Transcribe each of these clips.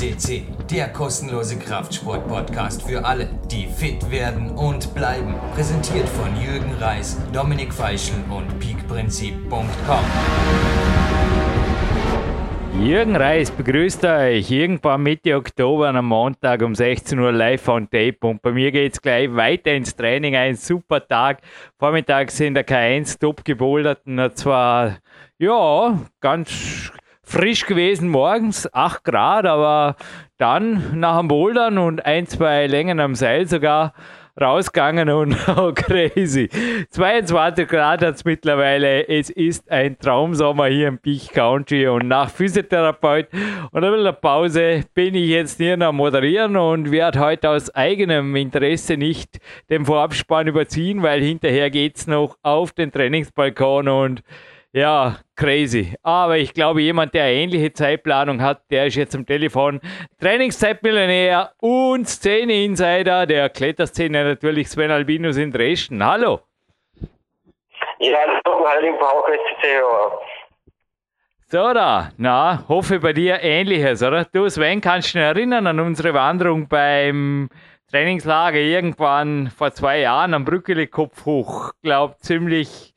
CC, der kostenlose Kraftsport-Podcast für alle, die fit werden und bleiben. Präsentiert von Jürgen Reis, Dominik Feischl und peakprinzip.com. Jürgen Reis begrüßt euch irgendwann Mitte Oktober am Montag um 16 Uhr live on tape und bei mir geht es gleich weiter ins Training. Ein super Tag. Vormittags sind der K1 top gebouldert und zwar, ja, ganz frisch gewesen morgens, 8 Grad, aber dann nach dem Bouldern und ein, zwei Längen am Seil sogar rausgegangen und oh, crazy. 22 Grad hat es mittlerweile. Es ist ein Traumsommer hier im Peak Country und nach Physiotherapeut und ein bisschen Pause bin ich jetzt hier noch moderieren und werde heute aus eigenem Interesse nicht den Vorabspann überziehen, weil hinterher geht es noch auf den Trainingsbalkon und ja, crazy. Aber ich glaube, jemand, der eine ähnliche Zeitplanung hat, der ist jetzt am Telefon. Trainingszeitmillionär und Szene-Insider der Kletterszene natürlich Sven Albinus in Dresden. Hallo. Ja, hallo, hallo, Frau So da, na, hoffe bei dir ähnliches, oder? Du Sven, kannst du dich erinnern an unsere Wanderung beim Trainingslager irgendwann vor zwei Jahren am Brückele Kopf hoch? Glaub, ziemlich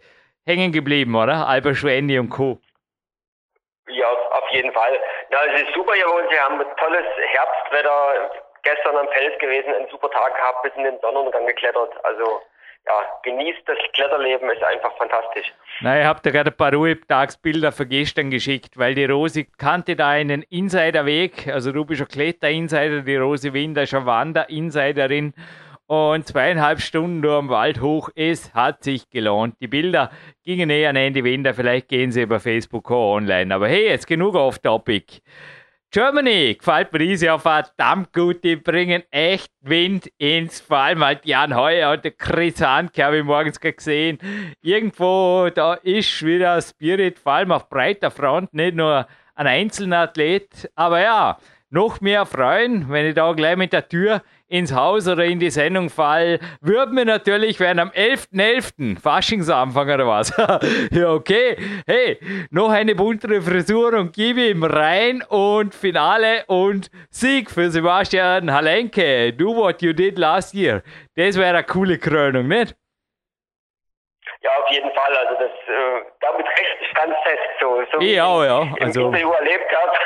hängen geblieben, oder? Albert Schwendi und Co. Ja, auf jeden Fall. Na, es ist super hier bei uns. Wir haben tolles Herbstwetter. Gestern am Fels gewesen, einen super Tag gehabt, bis in den Sonnenuntergang geklettert. Also ja, genießt das Kletterleben, ist einfach fantastisch. Na, ich habe dir gerade ein paar Ruhetagsbilder für gestern geschickt, weil die Rosi kannte da einen Insiderweg. Also du bist ein Kletter-Insider, die Rosi Winder ist eine Wander-Insiderin und zweieinhalb Stunden durch am Wald hoch. Es hat sich gelohnt. Die Bilder gingen eh an Ende Wender. Vielleicht gehen sie über Facebook online. Aber hey, jetzt genug off topic. Germany gefällt mir dieses Jahr verdammt gut. Die bringen echt Wind ins, vor allem halt Jan Heuer und der Chris Hanke habe ich morgens gesehen. Irgendwo, da ist wieder Spirit, vor allem auf breiter Front, nicht nur ein einzelner Athlet. Aber ja, noch mehr freuen, wenn ich da gleich mit der Tür ins Haus oder in die Sendung fall, würden wir natürlich werden am 11.11. .11. Faschingsanfang oder was? ja, okay. Hey, noch eine buntere Frisur und gib ihm rein und Finale und Sieg für Sebastian Halenke. Do what you did last year. Das wäre eine coole Krönung, nicht? Ja, auf jeden Fall. Also das, äh, damit recht ich ganz fest. So, so ich auch, ja. Also im Interview erlebt habe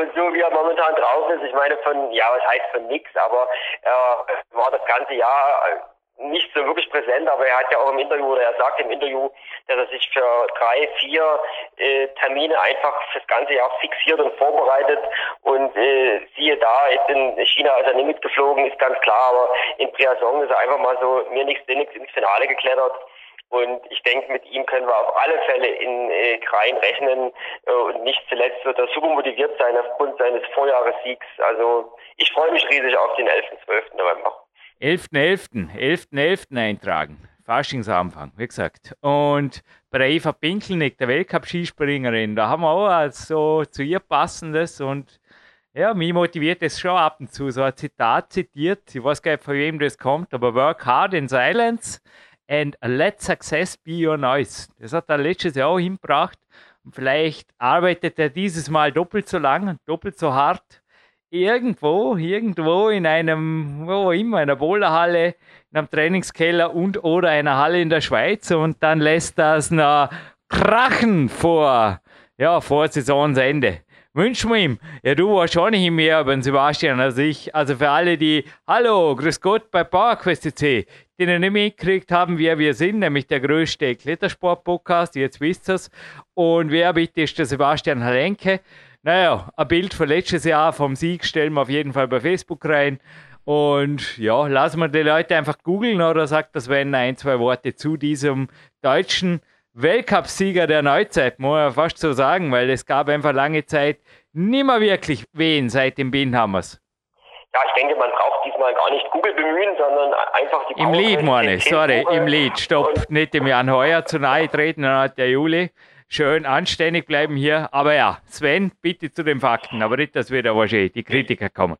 und so wie er momentan drauf ist. Ich meine von, ja, was heißt von nix, aber er äh, war das ganze Jahr äh, nicht so wirklich präsent, aber er hat ja auch im Interview, oder er sagt im Interview, dass er sich für drei, vier äh, Termine einfach fürs ganze Jahr fixiert und vorbereitet und äh, siehe da, jetzt in China ist er nicht mitgeflogen, ist ganz klar, aber in Priasong ist er einfach mal so mir nichts nichts ins Finale geklettert und ich denke, mit ihm können wir auf alle Fälle in äh, Krein rechnen. Äh, und nicht zuletzt wird er super motiviert sein aufgrund seines Vorjahressiegs. Also ich freue mich riesig auf den 11. 12. November. 11.11. 11.11. eintragen. Faschingsanfang, wie gesagt. Und bei Eva Pinkelnick, der Weltcup-Skispringerin, da haben wir auch so zu ihr passendes und ja, mich motiviert es schon ab und zu. So ein Zitat zitiert, ich weiß gar nicht, von wem das kommt, aber Work hard in silence and let success be your noise. Das hat er letztes Jahr auch hingebracht. Und vielleicht arbeitet er dieses Mal doppelt so lang, doppelt so hart. Irgendwo, irgendwo in einem, wo immer, in einer Bowlerhalle, in einem Trainingskeller und oder einer Halle in der Schweiz und dann lässt das noch krachen vor, ja, vor Saisonsende wünschen wir ihm. Ja, du wahrscheinlich mehr über den Sebastian als ich. Also für alle, die Hallo, Grüß Gott bei PowerQuest C, die noch nicht mitgekriegt haben, wer wir sind, nämlich der größte Klettersport-Podcast, jetzt wisst ihr es. Und wer bitte ist der Sebastian Halenke? Naja, ein Bild von letztes Jahr vom Sieg stellen wir auf jeden Fall bei Facebook rein. Und ja, lassen wir die Leute einfach googeln oder sagt das, wenn ein, zwei Worte zu diesem deutschen Weltcupsieger der Neuzeit, muss man fast so sagen, weil es gab einfach lange Zeit nimmer wirklich wen seit dem Bienenhammers. Ja, ich denke, man braucht diesmal gar nicht Google bemühen, sondern einfach die Im Lied, meine sorry, im Lied, stopp, nicht dem Jan Heuer zu nahe treten, dann hat der Juli. Schön anständig bleiben hier. Aber ja, Sven, bitte zu den Fakten, aber nicht, dass wieder wahrscheinlich die Kritiker kommen.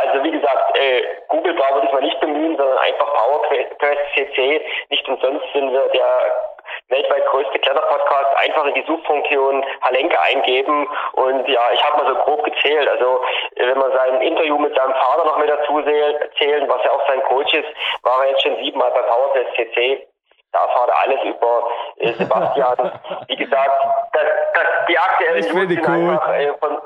Also wie gesagt, äh, Google brauchen wir diesmal nicht bemühen, sondern einfach PowerQuest CC. Nicht umsonst sind wir der weltweit größte Kletterpodcast, einfach in die Suchfunktion Halenke eingeben und ja, ich habe mal so grob gezählt. Also wenn man sein Interview mit seinem Vater noch mit dazu zählen, was ja auch sein Coach ist, war er jetzt schon siebenmal bei PowerTest CC. Da erfahrt er alles über äh, Sebastian. Wie gesagt, das, das, die aktuellen News sind einfach äh, von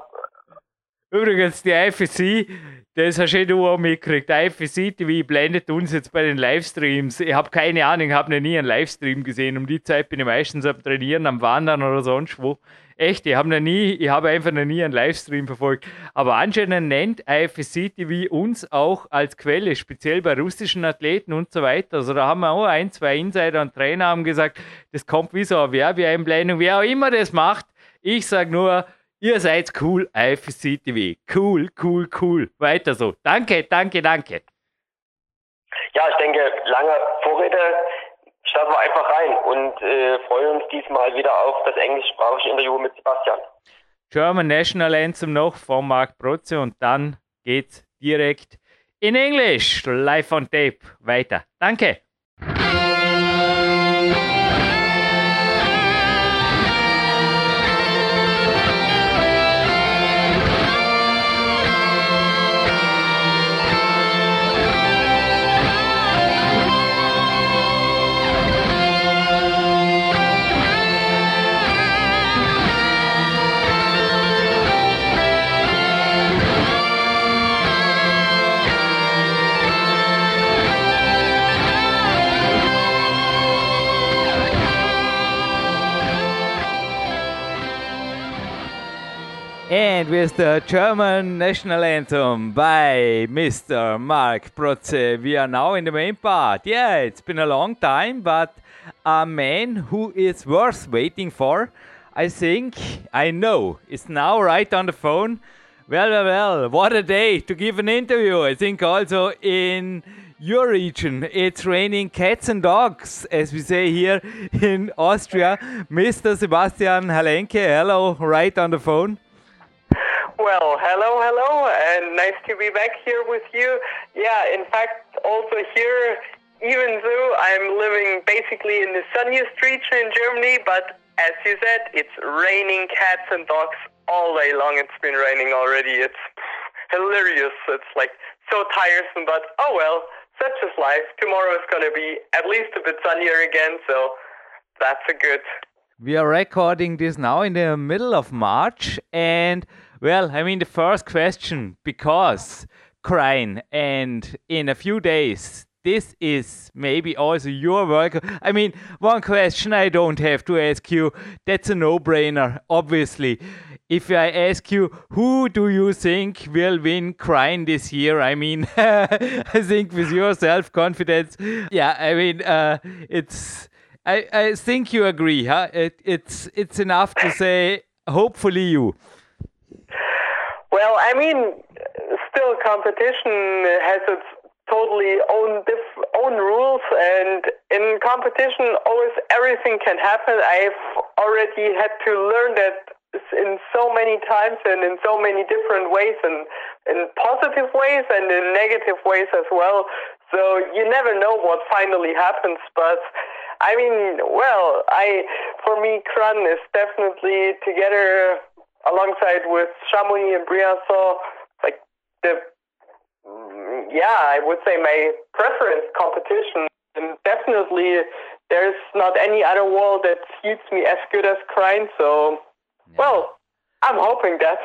Übrigens, die IFC, das hast du auch mitgekriegt. Die IFC TV blendet uns jetzt bei den Livestreams. Ich habe keine Ahnung, ich habe noch nie einen Livestream gesehen. Um die Zeit bin ich meistens am Trainieren, am Wandern oder sonst wo. Echt, ich habe noch nie, ich habe einfach noch nie einen Livestream verfolgt. Aber anscheinend nennt IFSC TV uns auch als Quelle, speziell bei russischen Athleten und so weiter. Also da haben wir auch ein, zwei Insider und Trainer haben gesagt, das kommt wie so eine Werbeeinblendung, wer auch immer das macht. Ich sage nur, Ihr seid cool, IFC TV. Cool, cool, cool. Weiter so. Danke, danke, danke. Ja, ich denke, lange Vorrede starten wir einfach rein und äh, freuen uns diesmal wieder auf das englischsprachige Interview mit Sebastian. German National Anthem noch von Marc Protze und dann geht's direkt in Englisch, live on tape, weiter. Danke. And with the German national anthem by Mr. Mark Protze, we are now in the main part. Yeah, it's been a long time, but a man who is worth waiting for, I think, I know, is now right on the phone. Well, well, well, what a day to give an interview. I think also in your region. It's raining cats and dogs, as we say here in Austria. Mr. Sebastian Halenke, hello, right on the phone. Well, hello, hello, and nice to be back here with you. Yeah, in fact, also here, even though I'm living basically in the sunniest region in Germany, but as you said, it's raining cats and dogs all day long. It's been raining already. It's hilarious. It's like so tiresome, but oh well, such is life. Tomorrow is going to be at least a bit sunnier again, so that's a good. We are recording this now in the middle of March, and well, I mean, the first question, because Kranj, and in a few days, this is maybe also your work. I mean, one question I don't have to ask you, that's a no brainer, obviously. If I ask you, who do you think will win Kranj this year? I mean, I think with your self confidence, yeah, I mean, uh, it's. I, I think you agree, huh? It, it's it's enough to say, hopefully you. Well, I mean, still competition has its totally own diff- own rules, and in competition, always everything can happen. I've already had to learn that in so many times and in so many different ways, and in positive ways and in negative ways as well. So you never know what finally happens, but. I mean, well, I for me, Kranj is definitely together alongside with Chamonix and Briançon, like the yeah, I would say my preference competition. And definitely, there's not any other wall that suits me as good as Kranj. So, yeah. well, I'm hoping that.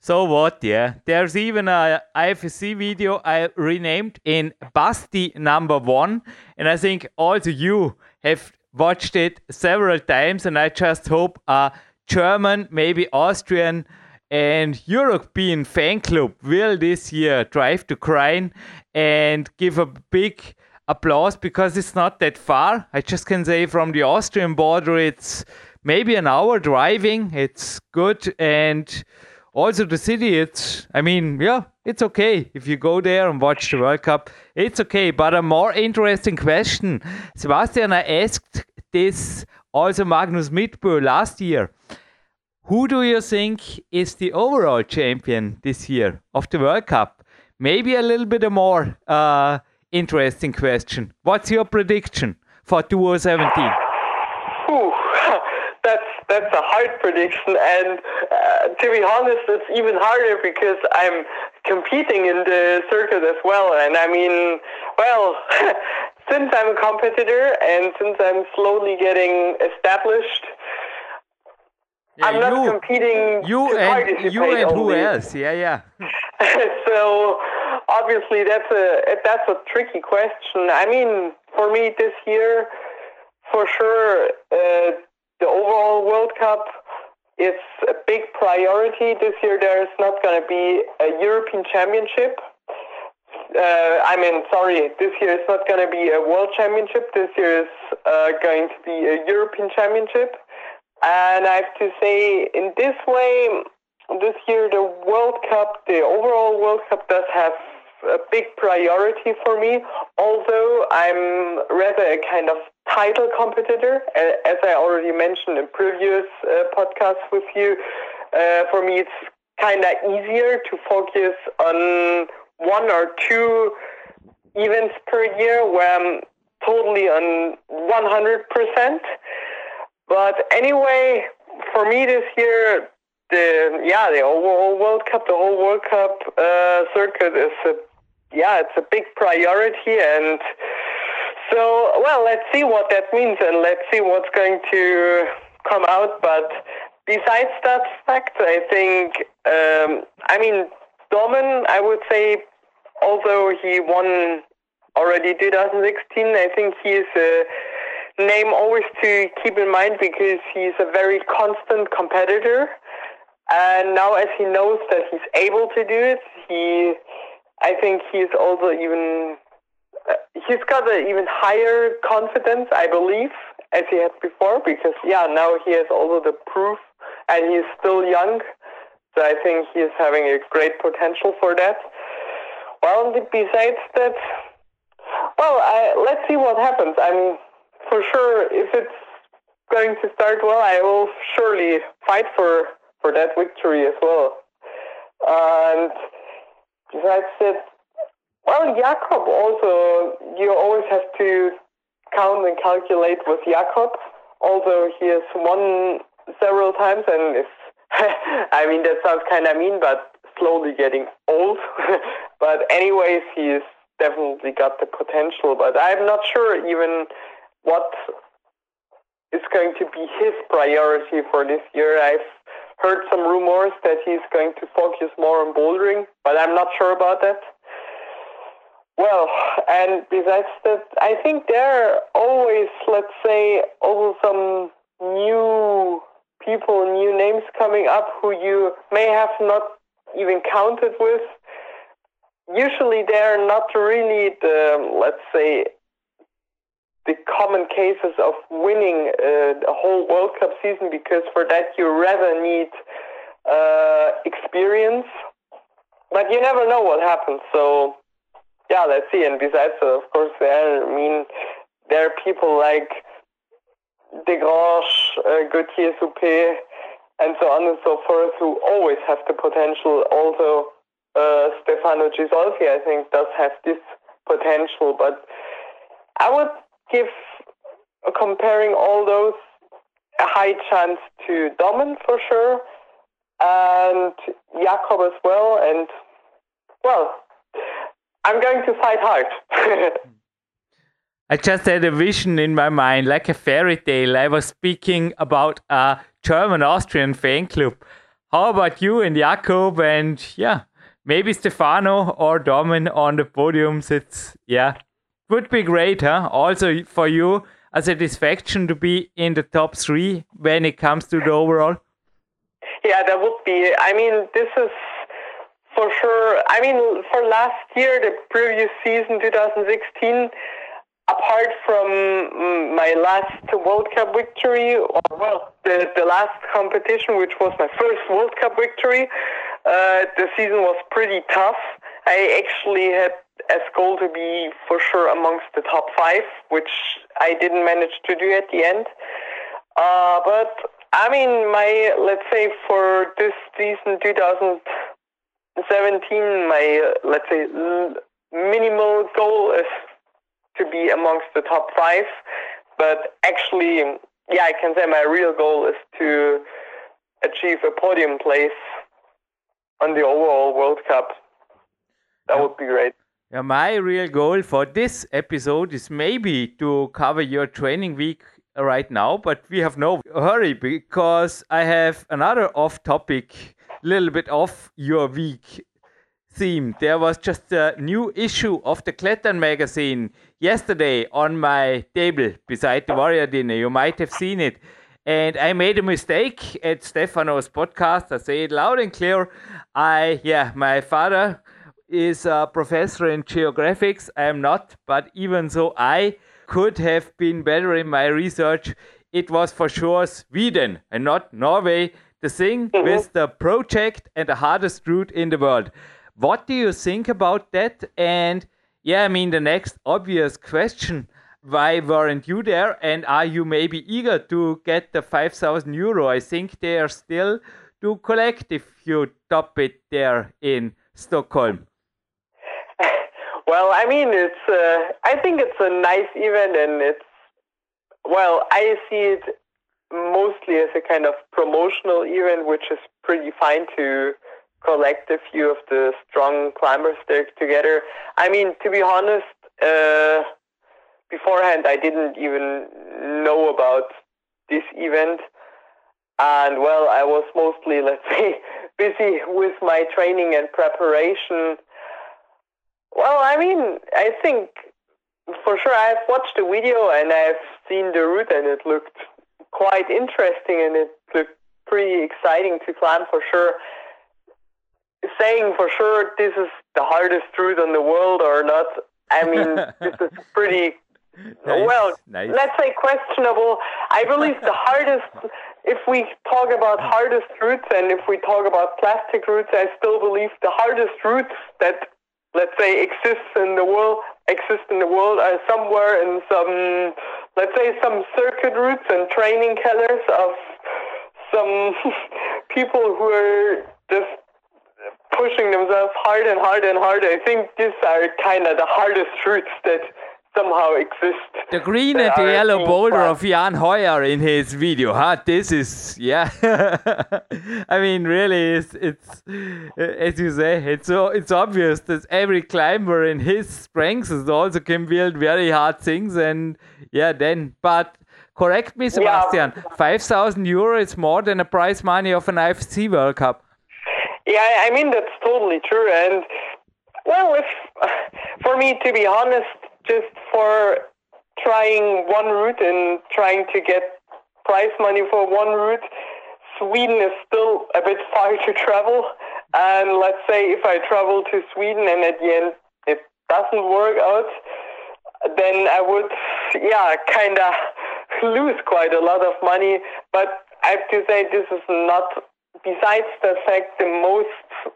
So what? Yeah, there's even a IFSC video I renamed in Basti number one, and I think also you have watched it several times, and I just hope uh, German, maybe Austrian, and European fan club will this year drive to Kranj and give a big applause because it's not that far. I just can say from the Austrian border, it's maybe an hour driving. It's good and also the city. It's I mean yeah, it's okay if you go there and watch the World Cup. It's okay. But a more interesting question, Sebastian, I asked this also Magnus Midtbø last year. Who do you think is the overall champion this year of the World Cup? Maybe a little bit more uh, interesting question. What's your prediction for 2017? whew, that's that's a hard prediction, and uh, to be honest, it's even harder because I'm competing in the circuit as well. And I mean, well, since I'm a competitor and since I'm slowly getting established, Yeah, I'm not you, competing. you and you and who only. else? Yeah, yeah. so obviously that's a that's a tricky question. I mean, for me this year, for sure, uh, the overall World Cup is a big priority. This year there is not going to be a European Championship. Uh, I mean, sorry, this year it's not going to be a World Championship. This year is uh, going to be a European Championship. And I have to say, in this way, this year the World Cup, the overall World Cup does have a big priority for me. Although I'm rather a kind of title competitor, as I already mentioned in previous uh, podcasts with you. Uh, for me, it's kind of easier to focus on one or two events per year where I'm totally on 100%. But anyway, for me this year, the yeah, the overall World Cup, the whole World Cup uh, circuit is a yeah, it's a big priority, and so well, let's see what that means, and let's see what's going to come out. But besides that fact, I think um, I mean Domen, I would say, although he won already 2016, I think he is a name always to keep in mind because he's a very constant competitor. And now, as he knows that he's able to do it, he, I think he's also even, uh, he's got an even higher confidence, I believe, as he had before. Because yeah, now he has also the proof, and he's still young, so I think he is having a great potential for that. Well, besides that, well, I, let's see what happens. I'm for sure if it's going to start well, I will surely fight for for that victory as well. And besides that, well, Jakob also you always have to count and calculate with Jakob. Although he has won several times, and is I mean that sounds kind of mean, but slowly getting old. but anyways, he's definitely got the potential. But I'm not sure even what is going to be his priority for this year. I've heard some rumors that he's going to focus more on bouldering, but I'm not sure about that. Well, and besides that, I think there are always, let's say, also some new people, new names coming up who you may have not even counted with. Usually they're not really the, let's say, the common cases of winning uh, the whole World Cup season because for that you rather need uh, experience. But you never know what happens. So yeah, let's see. And besides, uh, of course, there I mean there are people like Desgranges, uh, Gautier Supper, and so on and so forth who always have the potential. Also, uh, Stefano Ghisolfi, I think, does have this potential. But I would give, uh, comparing all those, a high chance to Domen for sure, and Jakob as well. And, well, I'm going to fight hard. I just had a vision in my mind, like a fairy tale. I was speaking about a German Austrian fan club. How about you and Jakob and yeah, maybe Stefano or Domen on the podiums? It's yeah, would be great, huh? Also for you, a satisfaction to be in the top three when it comes to the overall. Yeah, that would be. I mean, this is for sure. I mean, for last year, the previous season, 2016, apart from mm, my last World Cup victory, or well, the, the last competition, which was my first World Cup victory, uh, the season was pretty tough. I actually had as goal to be for sure amongst the top five, which I didn't manage to do at the end. Uh, but I mean, my let's say for this season 2017, my uh, let's say minimal goal is to be amongst the top five. But actually, yeah, I can say my real goal is to achieve a podium place on the overall World Cup. That would be great. Yeah, my real goal for this episode is maybe to cover your training week right now, but we have no hurry because I have another off topic, little bit off your week theme. There was just a new issue of the Klettern magazine yesterday on my table beside the Warrior Dinner. You might have seen it. And I made a mistake at Stefano's podcast. I say it loud and clear. I, yeah, my father is a professor in geographics. I am not, but even so, I could have been better in my research. It was for sure Sweden and not Norway. The thing mm-hmm. with the project and the hardest route in the world. What do you think about that? And yeah, I mean, the next obvious question why weren't you there? And are you maybe eager to get the 5,000 euro? I think they are still to collect if you top it there in Stockholm. Well, I mean, it's. Uh, I think it's a nice event, and it's. Well, I see it mostly as a kind of promotional event, which is pretty fine to collect a few of the strong climbers there together. I mean, to be honest, uh, beforehand I didn't even know about this event. And well, I was mostly, let's say, busy with my training and preparation. Well, I mean, I think for sure I've watched the video and I've seen the route and it looked quite interesting and it looked pretty exciting to climb for sure saying for sure this is the hardest route in the world or not, I mean, this is pretty, nice, well, nice. let's say questionable. I believe the hardest, if we talk about hardest routes and if we talk about plastic routes, I still believe the hardest routes that, let's say, exist in the world, exist in the world are somewhere in some, let's say, some circuit routes and training killers of some people who are just pushing themselves hard and hard and hard. I think these are kind of the hardest truths that somehow exist. The green and the yellow boulder of Jan Hojer in his video, huh? This is, yeah. I mean, really, it's, it's, as you say, it's so it's obvious that every climber in his strengths is also can build very hard things, and yeah, then, but. Correct me, Sebastian. Yeah. Five thousand euro is more than the prize money of an IFSC World Cup. Yeah, I mean that's totally true. And well, if for me to be honest, just for trying one route and trying to get prize money for one route, Sweden is still a bit far to travel. And let's say if I travel to Sweden and at the end it doesn't work out, then I would, yeah, kind of lose quite a lot of money. But I have to say this is not besides the fact the most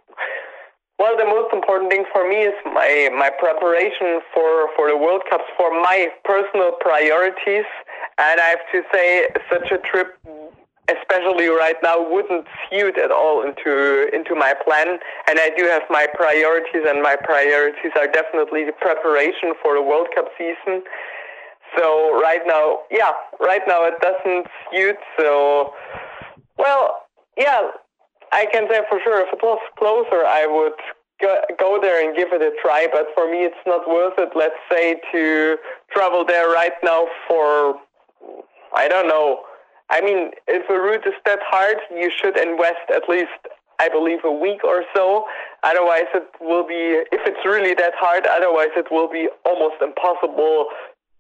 well the most important thing for me is my my preparation for for the world cups for my personal priorities. And i have to say such a trip especially right now wouldn't suit at all into into my plan. And i do have my priorities and my priorities are definitely the preparation for the world cup season. So right now yeah right now it doesn't suit. So well yeah, I can say for sure if it was closer, I would go, there and give it a try. But for me, it's not worth it. Let's say to travel there right now for I don't know. I mean, if a route is that hard, you should invest at least, I believe, a week or so. Otherwise, it will be, if it's really that hard, otherwise, it will be almost impossible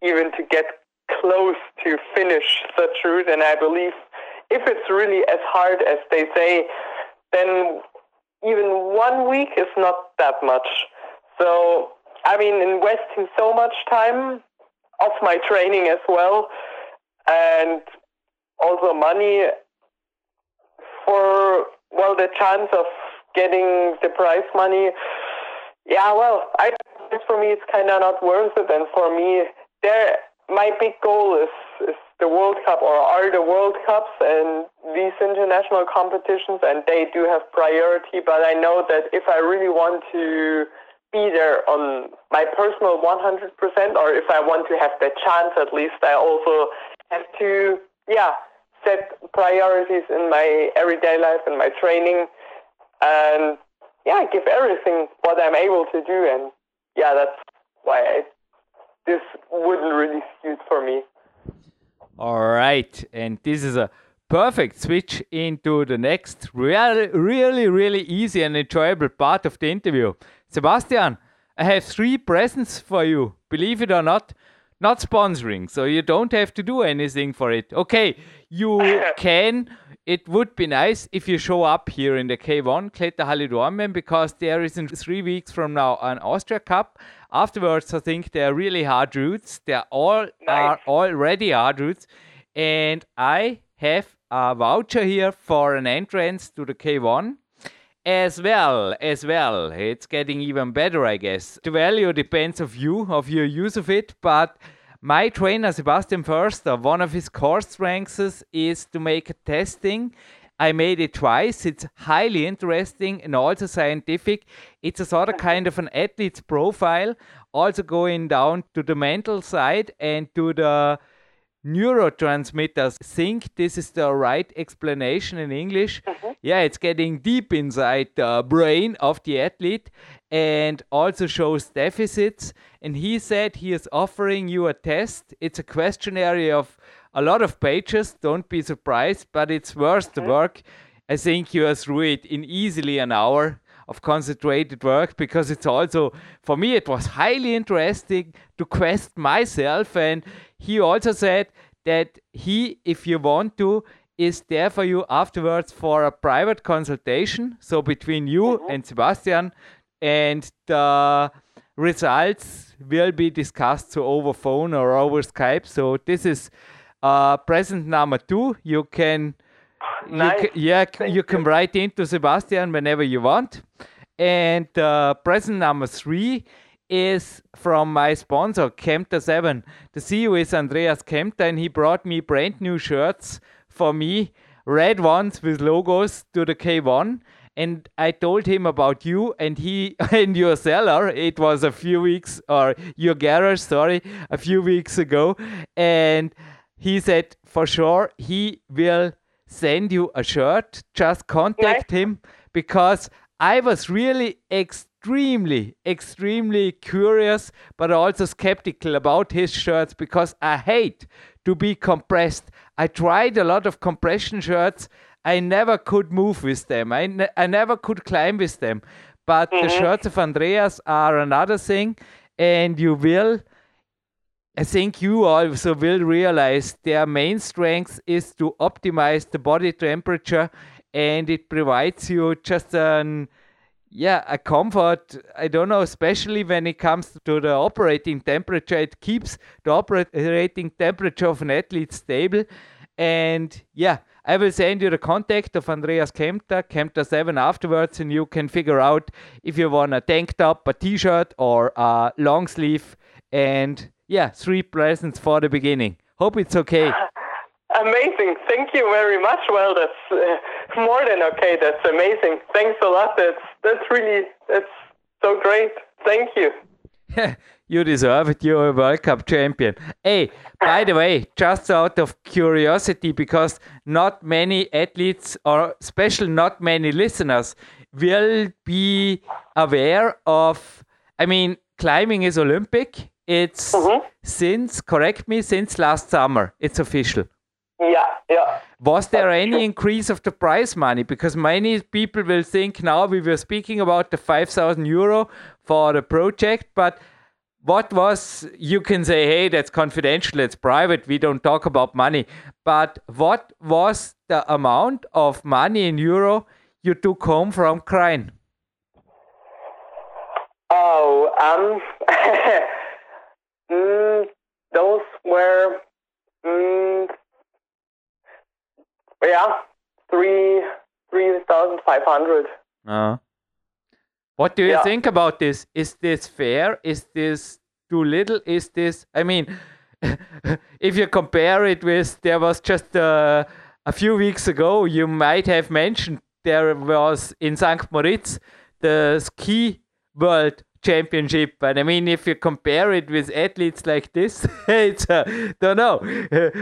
even to get close to finish such route. And I believe if it's really as hard as they say, then even one week is not that much. So, I mean, investing so much time of my training as well, and also money for, well, the chance of getting the prize money. Yeah, well, I for me it's kind of not worth it, and for me, there my big goal is, is the World Cup or are the World Cups and these international competitions, and they do have priority. But I know that if I really want to be there on my personal 100%, or if I want to have the chance at least, I also have to yeah, set priorities in my everyday life and my training, and yeah, give everything what I'm able to do. And yeah, that's why I, this wouldn't really suit for me. All right, and this is a perfect switch into the next really, really, really easy and enjoyable part of the interview. Sebastian, I have three presents for you. Believe it or not, not sponsoring, so you don't have to do anything for it. Okay, you can. It would be nice if you show up here in the K1 Kletterhalle Dornbirn because there is in three weeks from now an Austria Cup. Afterwards, I think they're really hard routes. They're all nice. are already hard routes, and I have a voucher here for an entrance to the K1 as well as well. It's getting even better i guess. The value depends of you of your use of it but my trainer sebastian förster one of his core strengths is to make a testing I made it twice. It's highly interesting and also scientific. It's a sort of kind of an athlete's profile, also going down to the mental side and to the neurotransmitters think this is the right explanation in English. Mm-hmm. Yeah, it's getting deep inside the brain of the athlete and also shows deficits. And he said he is offering you a test. It's a questionnaire of a lot of pages. Don't be surprised, but it's worth the work. I think you are through it in easily an hour of concentrated work because it's also for me it was highly interesting to quest myself and he also said that he if you want to is there for you afterwards for a private consultation so between you mm-hmm. and sebastian and the results will be discussed so over phone or over skype so this is uh, present number two you can nice. you can, yeah you can write into sebastian whenever you want and uh, present number three is from my sponsor, Kempter7. The CEO is Andreas Kempter, and he brought me brand new shirts for me, red ones with logos to the K1. And I told him about you and he and your seller. It was a few weeks, or your garage, sorry, a few weeks ago. And he said for sure he will send you a shirt. Just contact him because I was really extremely, extremely curious, but also skeptical about his shirts because I hate to be compressed. I tried a lot of compression shirts. I never could move with them. I, ne- I never could climb with them. But mm-hmm. the shirts of Andreas are another thing, and you will. I think you also will realize their main strength is to optimize the body temperature and it provides you just an yeah a comfort. I don't know especially when it comes to the operating temperature it keeps the operating temperature of an athlete stable. And yeah i will send you the contact of andreas kempter kempter 7 afterwards and you can figure out if you want a tank top a t-shirt or a long sleeve and yeah three presents for the beginning hope it's okay Amazing. Thank you very much. Well, that's uh, more than okay. That's amazing. Thanks a lot. That's that's really that's so great. Thank you. you deserve it. You're a World Cup champion. Hey, by the way, just out of curiosity, because not many athletes, or especially not many listeners, will be aware of. I mean, climbing is Olympic. It's mm-hmm. since, correct me, since last summer. It's official. Yeah, yeah. Was there That's any true. increase of the prize money? Because many people will think now we were speaking about the 5,000 euro for the project, but what was, you can say, hey, that's confidential, it's private, we don't talk about money. But what was the amount of money in euro you took home from Kranj? Oh, um, mm, those were mm, yeah, three three thousand five hundred. Uh, what do you yeah. think about this? Is this fair? Is this too little? Is this? I mean, if you compare it with, there was just uh, a few weeks ago. You might have mentioned there was in St. Moritz the ski world championship. And I mean, if you compare it with athletes like this, it's uh, don't know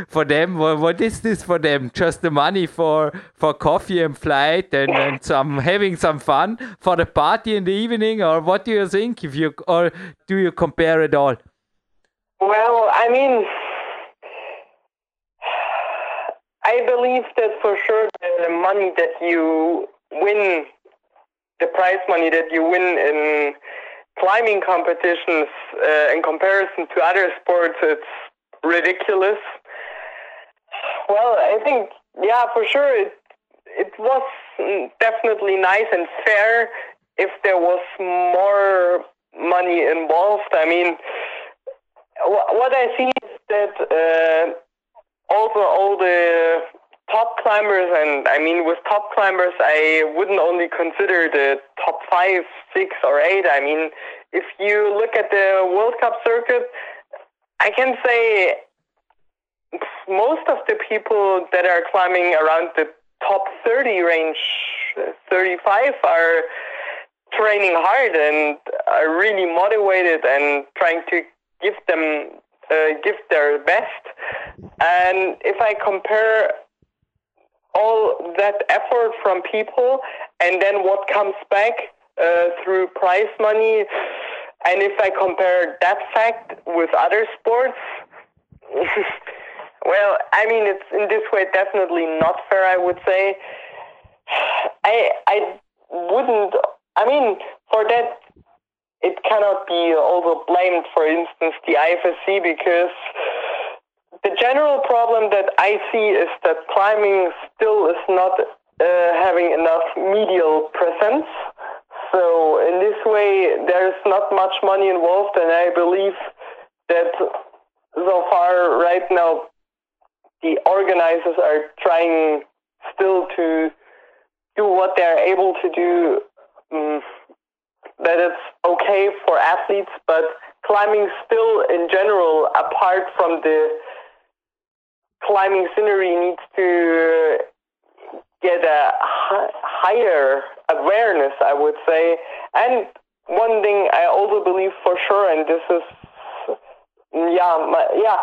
for them. What, is this for them? Just the money for for coffee and flight and, and some having some fun for the party in the evening, or what do you think? If you or do you compare it all? Well, I mean. I believe that for sure the money that you win, the prize money that you win in climbing competitions uh, in comparison to other sports, it's ridiculous. Well, I think, yeah, for sure, it, it was definitely nice and fair if there was more money involved. I mean, what I see is that uh, also all the top climbers, and I mean, with top climbers, I wouldn't only consider the top five, six, or eight. I mean, if you look at the World Cup circuit, I can say most of the people that are climbing around the top 30 range, 35, are training hard and are really motivated and trying to give them uh, give their best. And if I compare all that effort from people and then what comes back uh, through prize money. And if I compare that fact with other sports, well, I mean, it's in this way definitely not fair, I would say. I, I wouldn't, I mean, for that, it cannot be also blamed, for instance, the IFSC because the general problem that I see is that climbing still is not uh, having enough medial presence. So in this way, there's not much money involved, and I believe that so far, right now, the organizers are trying still to do what they're able to do. Um, that it's okay for athletes, but climbing still, in general, apart from the climbing scenery needs to get a higher awareness, I would say. And one thing I also believe for sure, and this is, yeah, my, yeah,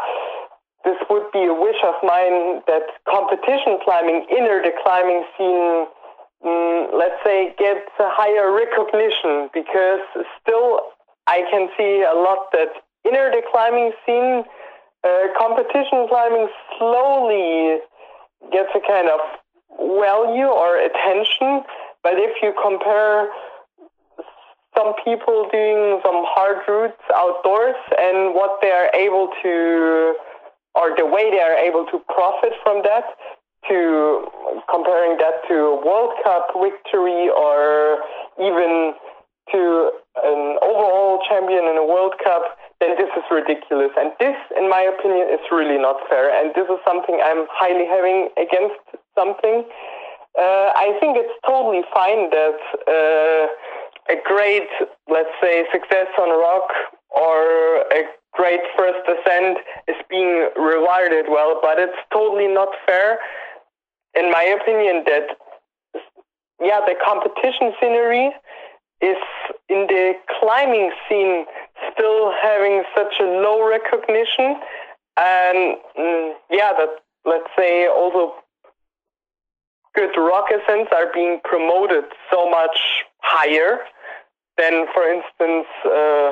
this would be a wish of mine that competition climbing, inner the climbing scene, um, let's say, gets a higher recognition because still I can see a lot that inner the climbing scene uh, competition climbing slowly gets a kind of value or attention, but if you compare some people doing some hard routes outdoors and what they are able to, or the way they are able to profit from that, to comparing that to a World Cup victory or even to an overall champion in a World Cup, then this is ridiculous. And this, in my opinion, is really not fair. And this is something I'm highly having against something. Uh, I think it's totally fine that uh, a great, let's say, success on rock or a great first ascent is being rewarded well, but it's totally not fair, in my opinion, that yeah, the competition scenery is in the climbing scene still having such a low recognition. And mm, yeah that let's say also good rock ascents are being promoted so much higher than for instance uh,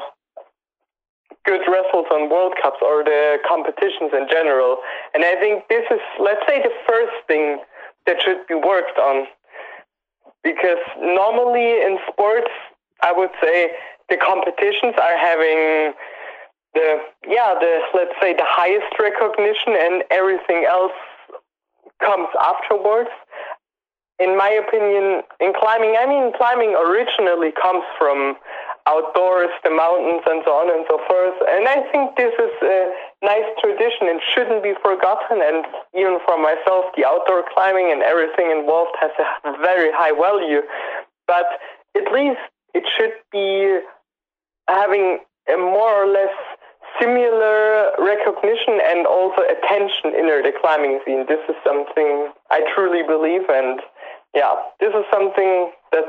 good results on world cups or the competitions in general. And i think this is let's say the first thing that should be worked on. Because normally in sports, I would say the competitions are having the yeah the let's say the highest recognition and everything else comes afterwards. In my opinion, in climbing, I mean climbing originally comes from outdoors, the mountains, and so on and so forth. And I think this is a nice tradition and shouldn't be forgotten. And even for myself, the outdoor climbing and everything involved has a very high value. But at least it should be having a more or less similar recognition and also attention in the climbing scene. This is something I truly believe, and yeah, this is something that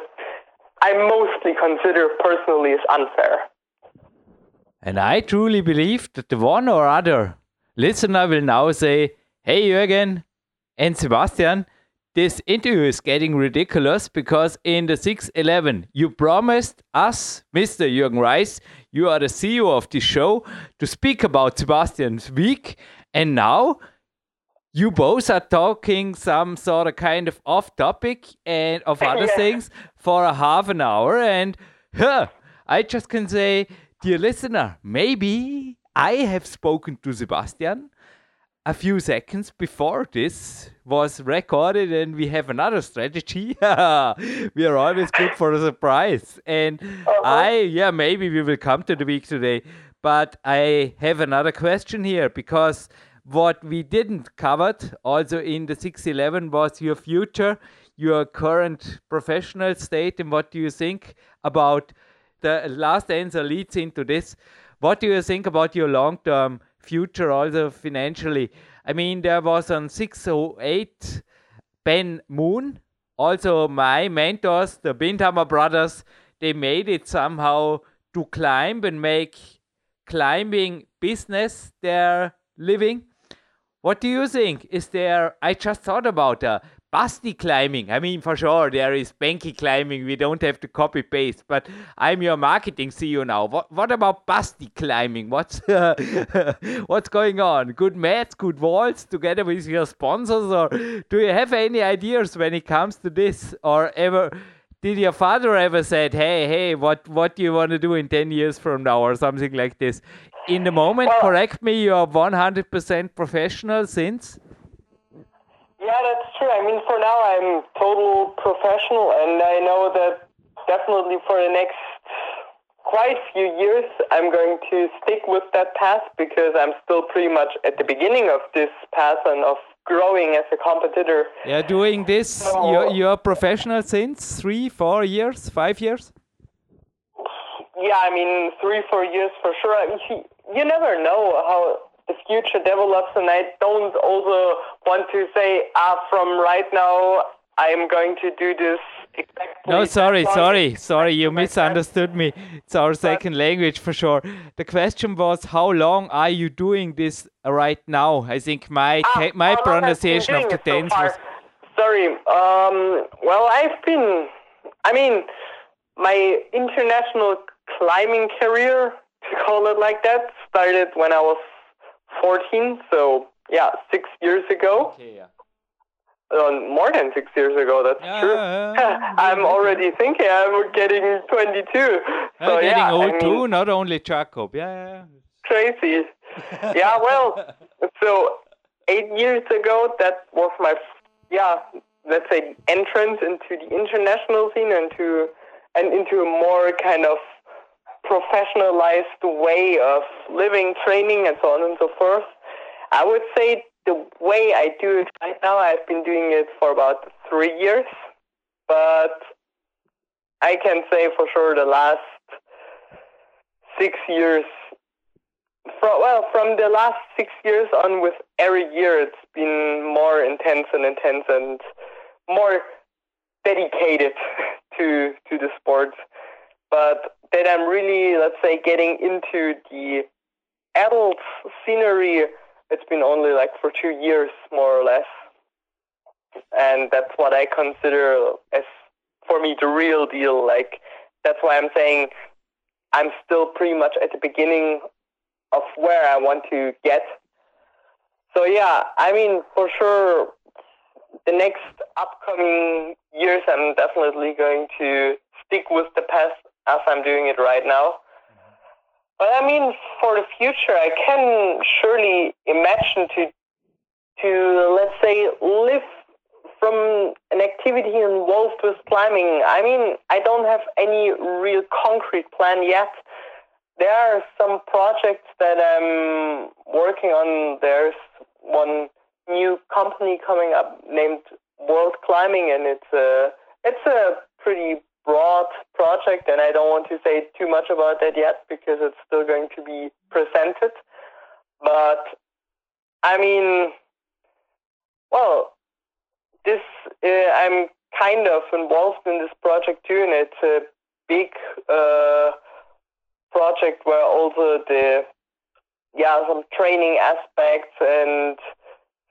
I mostly consider personally is unfair. And I truly believe that the one or other listener will now say, Hey Jürgen and Sebastian, this interview is getting ridiculous because in the 611 you promised us, Mr. Jürgen Reis, you are the CEO of the show, to speak about Sebastian's week. And now you both are talking some sort of kind of off topic and of other yeah. things for a half an hour. And huh, I just can say, dear listener, maybe I have spoken to Sebastian a few seconds before this was recorded and we have another strategy we are always good for a surprise and uh-huh. i yeah maybe we will come to the week today but i have another question here because what we didn't covered also in the 611 was your future, your current professional state, and what do you think about the last answer leads into this. What do you think about your long term future, also financially? I mean, there was on 608 Ben Moon, also my mentors, the Bindhammer brothers, they made it somehow to climb and make climbing business their living. What do you think? Is there, I just thought about uh, Basti climbing. I mean, for sure, there is Banky climbing. We don't have to copy paste, but I'm your marketing CEO now. What, what about Basti climbing? What's, uh, what's going on? Good mats, good walls together with your sponsors? Or do you have any ideas when it comes to this? Or ever did your father ever said, "Hey, hey, what what do you want to do in 10 years from now or something like this?" in the moment, correct me, you are 100% professional since? Yeah, that's true. I mean, for now, I'm total professional, and I know that definitely for the next quite few years, I'm going to stick with that path because I'm still pretty much at the beginning of this path and of growing as a competitor. Yeah, doing this, so, you're, you're professional since three, four years, five years? Yeah, I mean, three, four years for sure. You never know how the future develops, and I don't also want to say, ah, from right now, I'm going to do this exactly. No, sorry, sorry, sorry, you misunderstood me. It's our second but, language for sure. The question was, how long are you doing this right now? I think my ah, my pronunciation of the tense so was. Sorry. Um, well, I've been. I mean, my international climbing career, to call it like that, started when I was 14. So, yeah, six years ago. Okay, yeah. Uh, more than six years ago, that's yeah, true. Yeah, I'm already thinking I'm getting 22. So, getting yeah, old I mean, too, not only Jacob. Yeah, Crazy. yeah, well, so eight years ago, that was my, yeah, let's say, entrance into the international scene and to and into a more kind of professionalized way of living, training, and so on and so forth. I would say the way I do it right now, I've been doing it for about three years, but I can say for sure the last six years. From, well, from the last six years on, with every year, it's been more intense and intense and more dedicated to to the sport. But that I'm really, let's say, getting into the adult scenery, it's been only like for two years, more or less. And that's what I consider as, for me, the real deal. Like, that's why I'm saying I'm still pretty much at the beginning of where I want to get. So, yeah, I mean, for sure, the next upcoming years, I'm definitely going to stick with the path as I'm doing it right now. But I mean, for the future, I can surely imagine to, to let's say, live from an activity involved with climbing. I mean, I don't have any real concrete plan yet. There are some projects that I'm working on. There's one new company coming up named World Climbing, and it's a it's a pretty broad project, and I don't want to say too much about that yet because it's still going to be presented. But I mean, well, this uh, I'm kind of involved in this project too, and it's a big uh, project where also the yeah some training aspects and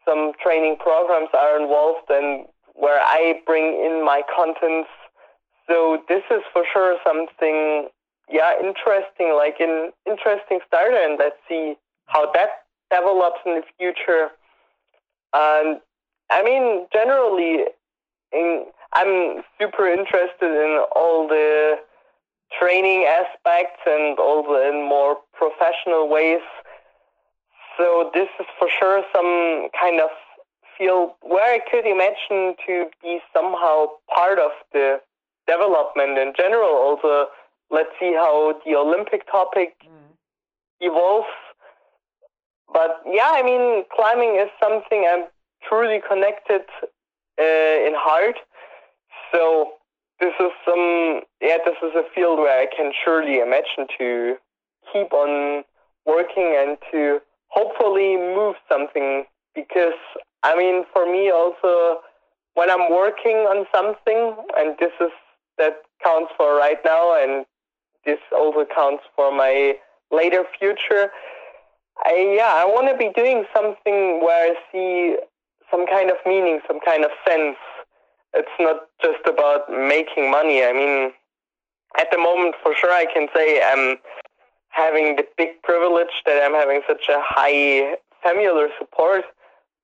some training programs are involved and where I bring in my contents. So this is for sure something yeah interesting, like an interesting starter, and let's see how that develops in the future. And I mean, generally, in, I'm super interested in all the training aspects and all the in more professional ways. So this is for sure some kind of field where I could imagine to be somehow part of the development in general. Also, let's see how the Olympic topic mm. evolves. But yeah, I mean, climbing is something I'm truly connected uh, in heart. So this is some yeah, this is a field where I can surely imagine to keep on working and to hopefully move something because I mean for me also when I'm working on something and this is that counts for right now and this also counts for my later future. I yeah, I want to be doing something where I see some kind of meaning, some kind of sense. It's not just about making money. I mean, at the moment, for sure, I can say I'm having the big privilege that I'm having such a high familiar support.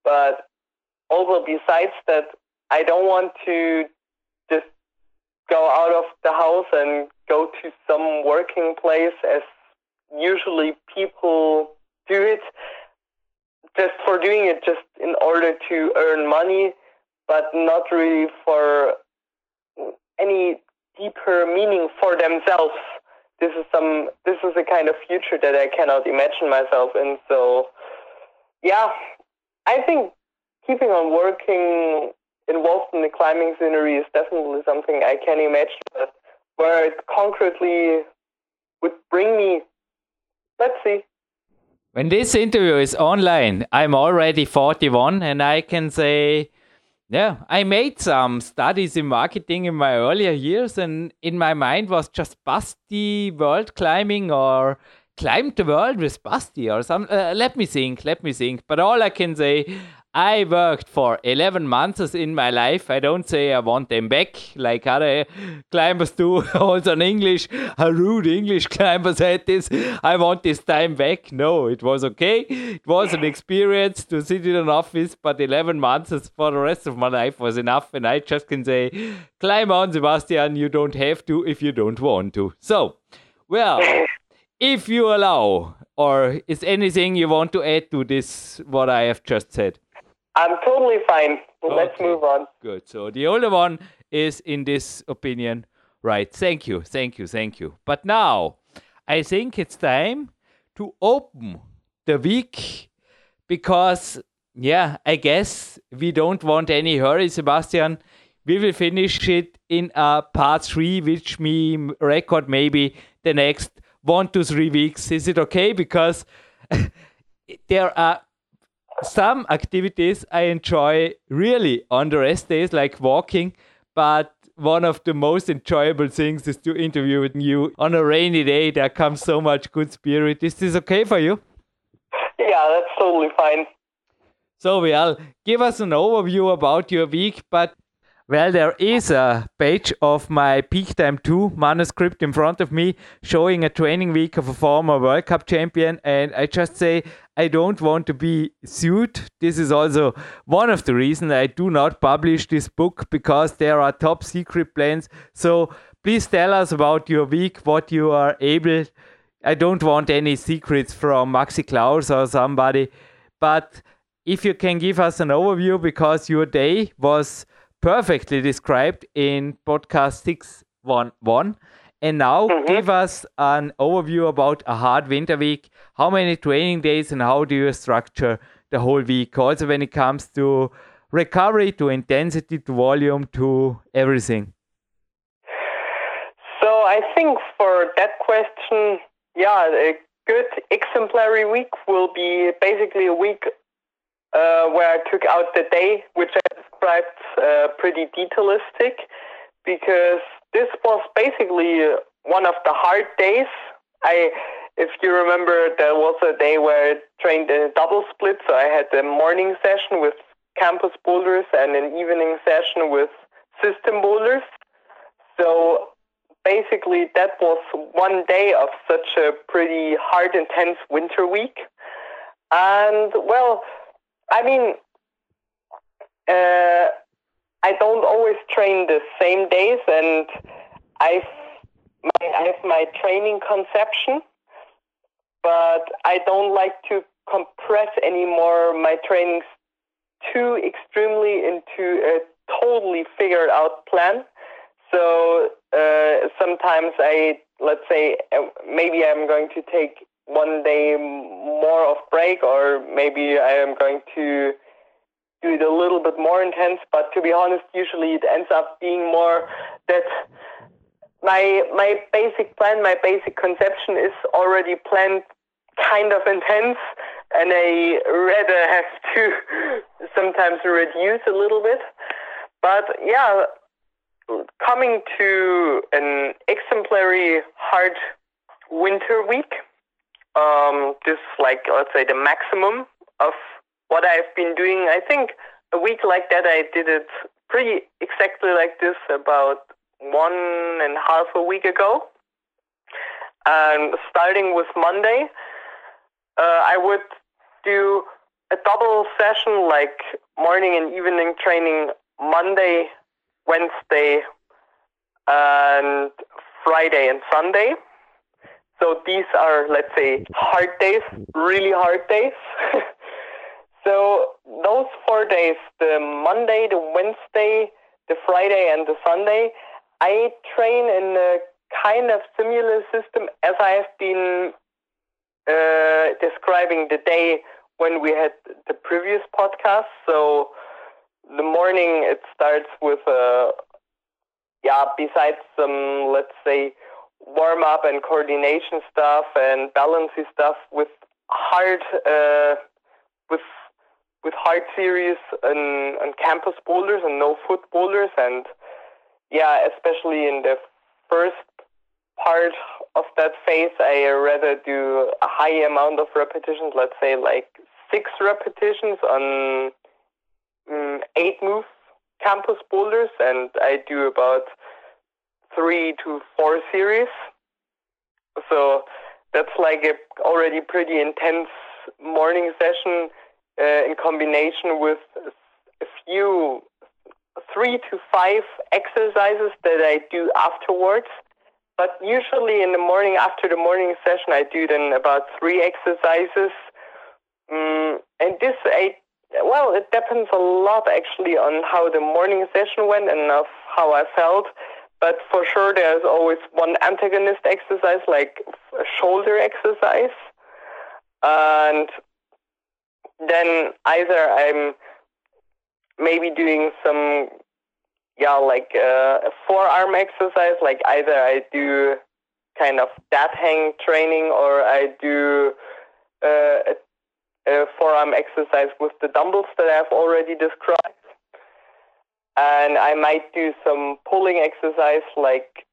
But also, besides that, I don't want to go out of the house and go to some working place as usually people do it just for doing it just in order to earn money, but not really for any deeper meaning for themselves. This is some this is a kind of future that I cannot imagine myself in. So yeah, I think keeping on working involved in the climbing scenery is definitely something I can imagine. But where it concretely would bring me, let's see. When this interview is online, I'm already 41 and I can say, yeah, I made some studies in marketing in my earlier years and in my mind was just Basti world climbing or climb the world with Basti or some. Uh, let me think, let me think. But all I can say, I worked for 11 months in my life. I don't say I want them back like other climbers do, also in English. A rude English climber said this. I want this time back. No, it was okay. It was an experience to sit in an office, but 11 months for the rest of my life was enough. And I just can say, climb on, Sebastian. You don't have to if you don't want to. So, well, if you allow, or is anything you want to add to this, what I have just said? I'm totally fine. Let's move on. Good. So the older one is in this opinion right. Thank you. Thank you. Thank you. But now I think it's time to open the week because yeah, I guess we don't want any hurry, Sebastian. We will finish it in a part three, which me record maybe the next one to three weeks. Is it okay? Because there are some activities I enjoy really on the rest days, like walking, but one of the most enjoyable things is to interview with you on a rainy day. There comes so much good spirit. Is this okay for you? Yeah, that's totally fine. So, well, give us an overview about your week, but well, there is a page of my Peak Time 2 manuscript in front of me showing a training week of a former World Cup champion. And I just say, I don't want to be sued. This is also one of the reasons I do not publish this book because there are top secret plans. So please tell us about your week, what you are able. I don't want any secrets from Maxi Klaus or somebody, but if you can give us an overview because your day was perfectly described in podcast 611. And now mm-hmm. give us an overview about a hard winter week. How many training days and how do you structure the whole week? Also, when it comes to recovery, to intensity, to volume, to everything. So, I think for that question, yeah, a good exemplary week will be basically a week uh, where I took out the day, which I described uh, pretty detailistic, because this was basically one of the hard days. I, if you remember, there was a day where I trained in a double split. So I had a morning session with campus boulders and an evening session with system boulders. So basically, that was one day of such a pretty hard, intense winter week. And well, I mean, uh, I don't always train the same days, and I've my, I have my training conception, but I don't like to compress anymore my trainings too extremely into a totally figured out plan. So uh, sometimes I, let's say, uh, maybe I'm going to take one day more of break, or maybe I am going to do it a little bit more intense. But to be honest, usually it ends up being more that my my basic plan, my basic conception is already planned kind of intense, and I rather have to sometimes reduce a little bit. But yeah, coming to an exemplary hard winter week, um, just like let's say the maximum of what I've been doing. I think a week like that, I did it pretty exactly like this about one and a half a week ago. And starting with Monday, uh, I would do a double session like morning and evening training Monday, Wednesday, and Friday and Sunday. So these are, let's say, hard days, really hard days. so those four days, the Monday, the Wednesday, the Friday, and the Sunday, I train in a kind of similar system as I have been uh, describing the day when we had the previous podcast. So the morning it starts with a uh, yeah, besides some let's say warm up and coordination stuff and balancing stuff with hard uh, with with hard series and, and campus boulders and no foot boulders. And yeah, especially in the first part of that phase, I rather do a high amount of repetitions, let's say like six repetitions on um, eight move campus boulders, and I do about three to four series. So that's like a already pretty intense morning session uh, in combination with a few three to five exercises that I do afterwards. But usually in the morning, after the morning session, I do then about three exercises. Um, and this, I, well, it depends a lot actually on how the morning session went and of how I felt. But for sure, there's always one antagonist exercise, like a shoulder exercise. And then either I'm maybe doing some yeah like uh, a forearm exercise like either i do kind of that hang training or i do uh, a, a forearm exercise with the dumbbells that i've already described. And i might do some pulling exercise like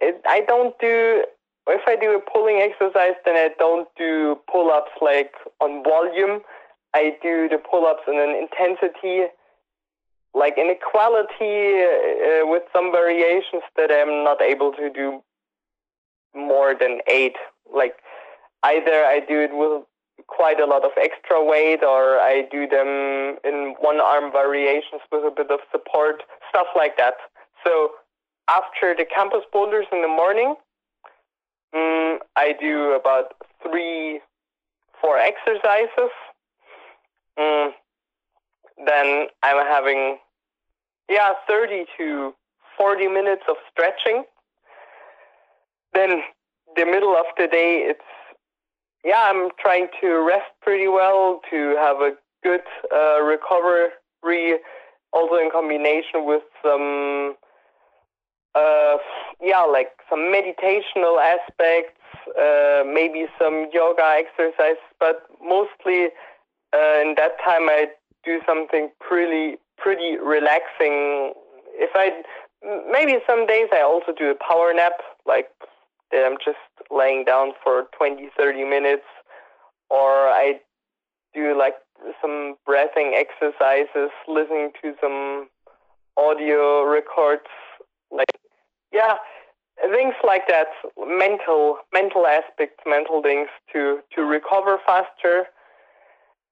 it, i don't do if i do a pulling exercise then i don't do pull-ups like on volume i do the pull-ups in an intensity like inequality uh, with some variations that I'm not able to do more than eight. Like either I do it with quite a lot of extra weight or I do them in one arm variations with a bit of support, stuff like that. So after the campus boulders in the morning, um, I do about three, four exercises. Um, then I'm having, yeah, 30 to 40 minutes of stretching. Then the middle of the day, it's, yeah, I'm trying to rest pretty well to have a good uh, recovery, also in combination with some, uh, yeah, like some meditational aspects, uh, maybe some yoga exercises, but mostly uh, in that time I do something pretty pretty relaxing. If I maybe some days I also do a power nap, like that I'm just laying down for 20, 30 minutes, or I do like some breathing exercises, listening to some audio records, like yeah, things like that. Mental, mental aspects, mental things to to recover faster.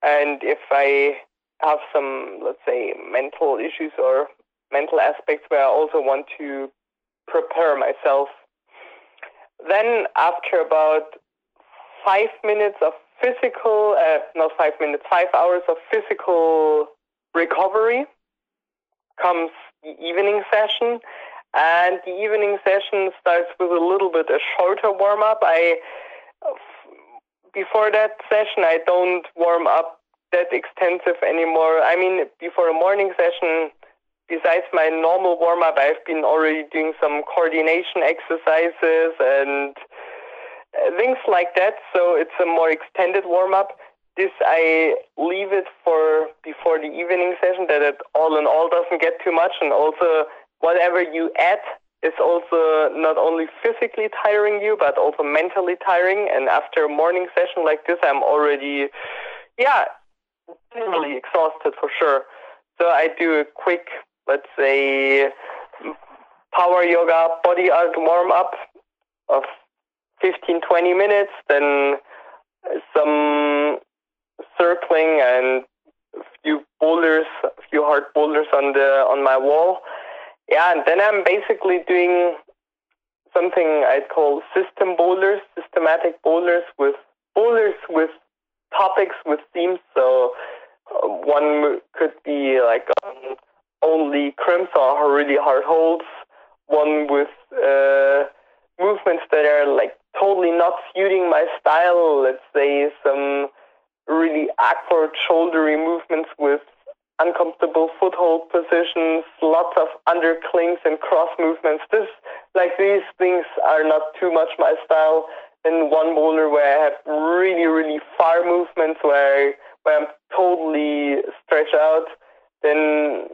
And if I have some, let's say, mental issues or mental aspects where I also want to prepare myself, then after about five minutes of physical, uh, not five minutes, five hours of physical recovery comes the evening session. And the evening session starts with a little bit a shorter warm up. I before that session, I don't warm up that extensive anymore. I mean, before a morning session, besides my normal warm up, I've been already doing some coordination exercises and uh, things like that. So it's a more extended warm up. This I leave it for before the evening session that it all in all doesn't get too much, and also whatever you add is also not only physically tiring you but also mentally tiring. And after a morning session like this, I'm already, yeah, really exhausted for sure. So I do a quick, let's say, power yoga body art warm up of 15, 20 minutes, then some circling and a few boulders, a few hard boulders on the on my wall. Yeah, and then I'm basically doing something I'd call system boulders, systematic boulders with boulders with topics with themes. So uh, one could be like um, only crimps or really hard holds. One with uh, movements that are like totally not suiting my style. Let's say some really awkward shouldery movements cross movements. This, like these things are not too much my style. In one boulder where I have really, really far movements where, where I'm totally stretched out, then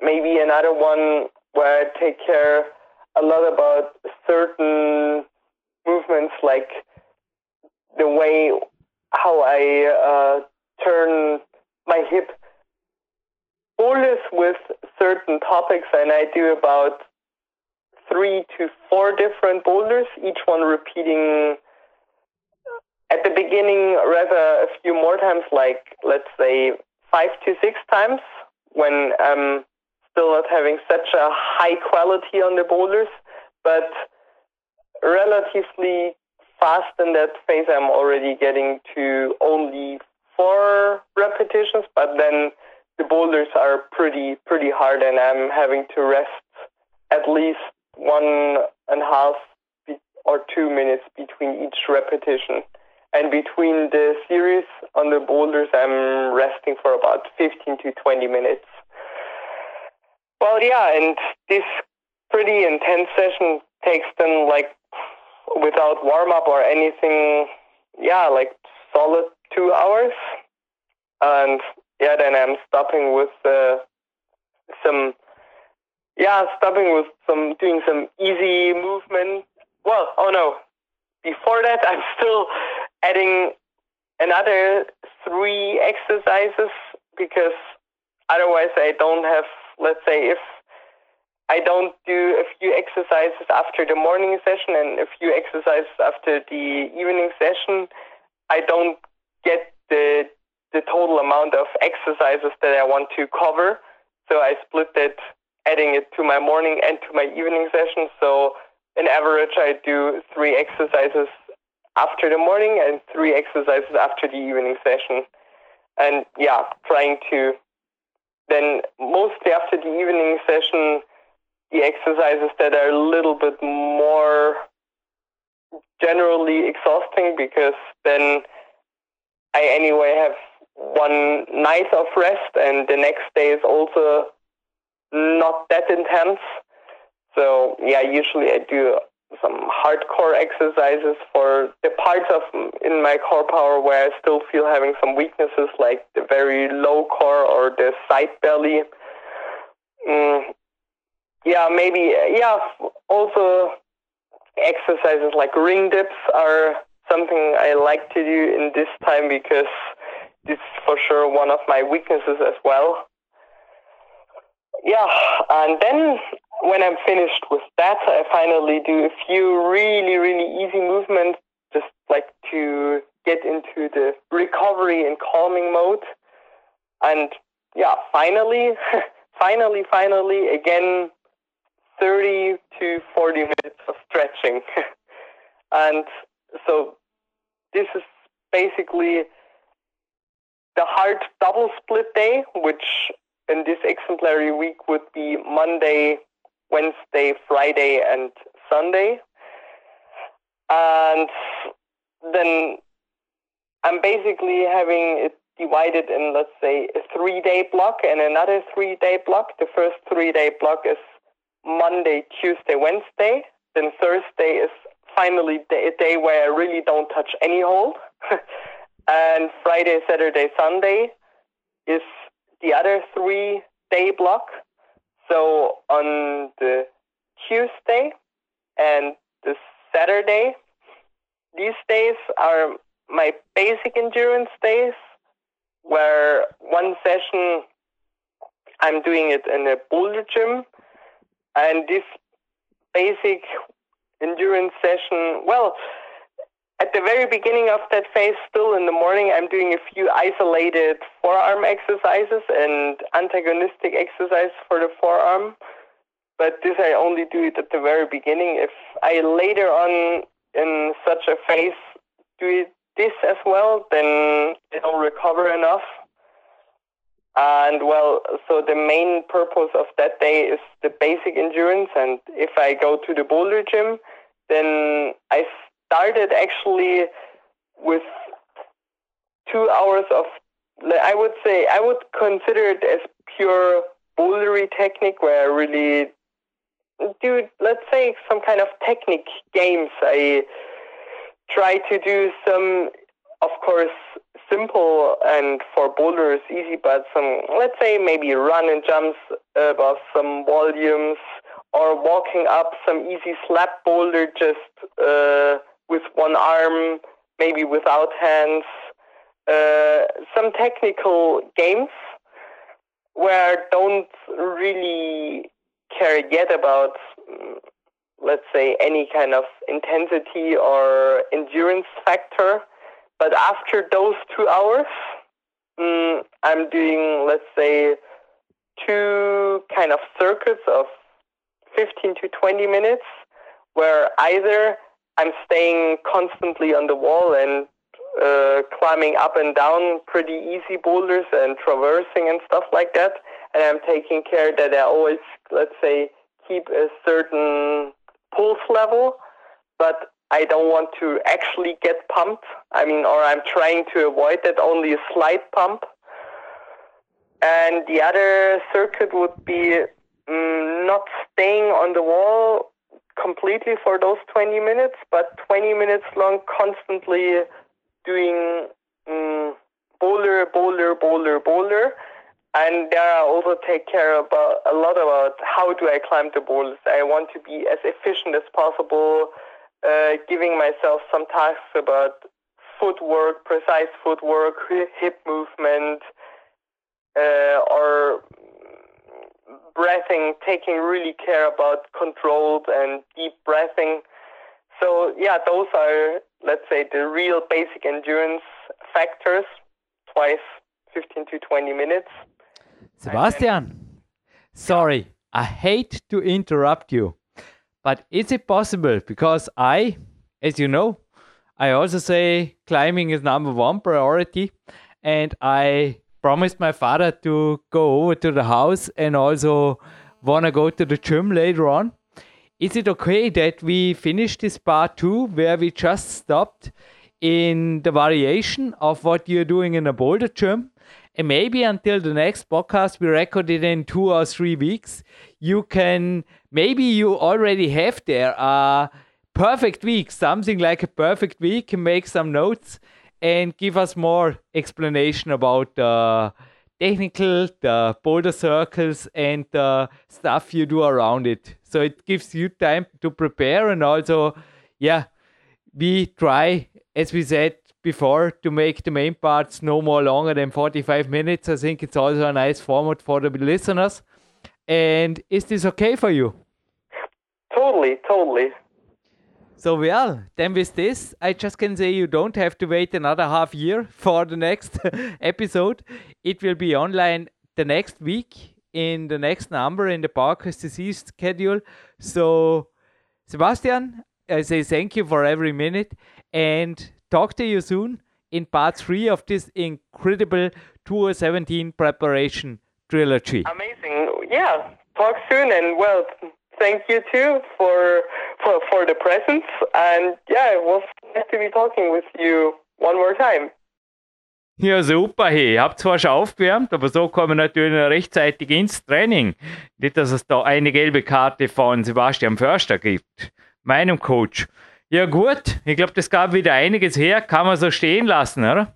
maybe another one where I take care a lot about certain movements like the way how I uh, turn my hip boulders with certain topics, and I do about three to four different boulders, each one repeating at the beginning rather a few more times, like let's say five to six times when I'm still not having such a high quality on the boulders, but relatively fast in that phase, I'm already getting to only four repetitions, but then the boulders are pretty pretty hard, and I'm having to rest at least one and a half or two minutes between each repetition. And between the series on the boulders, I'm resting for about 15 to 20 minutes. Well, yeah, and this pretty intense session takes then like without warm up or anything, yeah, like solid two hours. And yeah, then I'm stopping with uh, some, yeah, stopping with some, doing some easy movement. Well, oh no, before that, I'm still adding another three exercises because otherwise I don't have, let's say, if I don't do a few exercises after the morning session and a few exercises after the evening session. I don't get the the total amount of exercises that I want to cover. So I split it, adding it to my morning and to my evening session. So in average, I do three exercises after the morning and three exercises after the evening session. And yeah, trying to then mostly after the evening session the exercises that are a little bit more generally exhausting because then I anyway have one night of rest and the next day is also not that intense. So yeah, usually I do some hardcore exercises for the parts of in my core power where I still feel having some weaknesses like the very low core or the side belly. Mm, yeah, maybe uh, yeah. Also, exercises like ring dips are something I like to do in this time because is for sure one of my weaknesses as well. Yeah, and then when I'm finished with that, I finally do a few really, really easy movements, just like to get into the recovery and calming mode. And yeah, finally, finally, finally, again, 30 to 40 minutes of stretching. and so this is basically the hard double split day, which in this exemplary week would be Monday, Wednesday, Friday, and Sunday. And then I'm basically having it divided in, let's say, a three day block and another three day block. The first three day block is Monday, Tuesday, Wednesday. Then Thursday is finally a day where I really don't touch any hold. and Friday, Saturday, Sunday is the other three day block. So on the Tuesday and the Saturday, these days are my basic endurance days, where one session I'm doing it in a boulder gym, and this basic endurance session, well, at the very beginning of that phase, still in the morning, I'm doing a few isolated forearm exercises and antagonistic exercise for the forearm. But this I only do it at the very beginning. If I later on in such a phase do it, this as well, then I don't recover enough. And well, so the main purpose of that day is the basic endurance. And if I go to the boulder gym, then I started actually with two hours of, I would say, I would consider it as pure bouldery technique where I really do, let's say, some kind of technique games. I try to do some, of course, simple and for boulders easy, but some, let's say, maybe run and jumps above some volumes or walking up some easy slab boulder just uh, with one arm, maybe without hands. Uh, some technical games where I don't really care yet about, let's say, any kind of intensity or endurance factor. But after those two hours, um, I'm doing, let's say, two kind of circuits of 15 to 20 minutes where either I'm staying constantly on the wall and uh, climbing up and down pretty easy boulders and traversing and stuff like that. And I'm taking care that I always, let's say, keep a certain pulse level, but I don't want to actually get pumped. I mean, or I'm trying to avoid that, only a slight pump. And the other circuit would be um, not staying on the wall completely for those 20 minutes, but 20 minutes long, constantly doing um, bowler, bowler, bowler, bowler. And there I also take care about a lot about how do I climb the boulders. I want to be as efficient as possible, uh, giving myself some tasks about footwork, precise footwork, hip movement, uh, or breathing, taking really care about controlled and deep breathing. So yeah, those are let's say the real basic endurance factors. Twice 15 to 20 minutes. Sebastian, sorry, I hate to interrupt you, but is it possible? Because I, as you know, I also say climbing is number one priority, and I promised my father to go over to the house and also want to go to the gym later on. Is it okay that we finish this part two where we just stopped in the variation of what you're doing in a boulder gym? And maybe until the next podcast we record it in two or three weeks, you can maybe you already have there a perfect week, something like a perfect week, make some notes and give us more explanation about uh, technical, the boulder circles, and the stuff you do around it. So it gives you time to prepare, and also, yeah, we try, as we said before, to make the main parts no more longer than 45 minutes. I think it's also a nice format for the listeners. And is this okay for you? Totally, totally. So well, then with this, I just can say you don't have to wait another half year for the next episode. It will be online the next week in the next number in the PowerQuest disease schedule. So Sebastian, I say thank you for every minute and talk to you soon in part three of this incredible 2017 preparation trilogy. Amazing. Yeah. Talk soon and well thank you too for for for the presence. And yeah, it was nice to be talking with you one more time. Ja, super, hey. Ich habe zwar schon aufgewärmt, aber so kommen wir natürlich rechtzeitig ins Training. Nicht, dass es da eine gelbe Karte von Sebastian Förster gibt, meinem Coach. Ja, gut, ich glaube, das gab wieder einiges her, kann man so stehen lassen, oder?